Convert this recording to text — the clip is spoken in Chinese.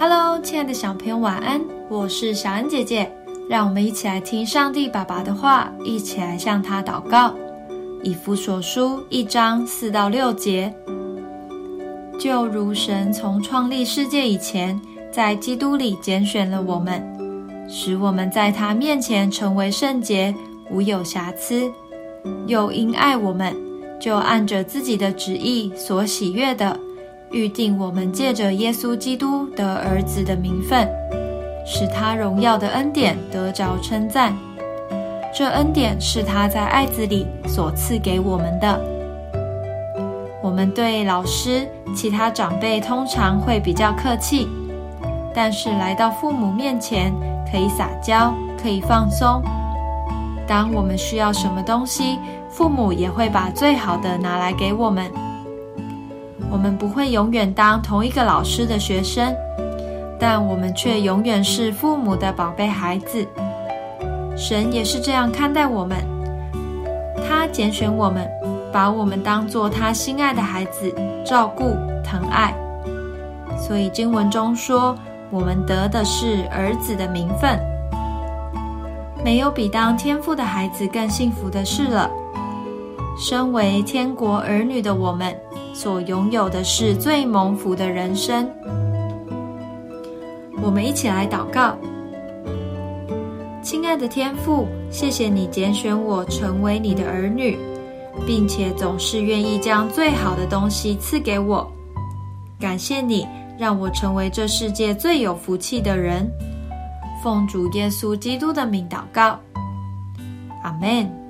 Hello，亲爱的小朋友，晚安！我是小恩姐姐，让我们一起来听上帝爸爸的话，一起来向他祷告。以弗所书一章四到六节，就如神从创立世界以前，在基督里拣选了我们，使我们在他面前成为圣洁，无有瑕疵；又因爱我们，就按着自己的旨意所喜悦的。预定我们借着耶稣基督的儿子的名分，使他荣耀的恩典得着称赞。这恩典是他在爱子里所赐给我们的。我们对老师、其他长辈通常会比较客气，但是来到父母面前，可以撒娇，可以放松。当我们需要什么东西，父母也会把最好的拿来给我们。我们不会永远当同一个老师的学生，但我们却永远是父母的宝贝孩子。神也是这样看待我们，他拣选我们，把我们当做他心爱的孩子，照顾疼爱。所以经文中说，我们得的是儿子的名分。没有比当天父的孩子更幸福的事了。身为天国儿女的我们。所拥有的是最蒙福的人生。我们一起来祷告，亲爱的天父，谢谢你拣选我成为你的儿女，并且总是愿意将最好的东西赐给我。感谢你让我成为这世界最有福气的人。奉主耶稣基督的名祷告，阿门。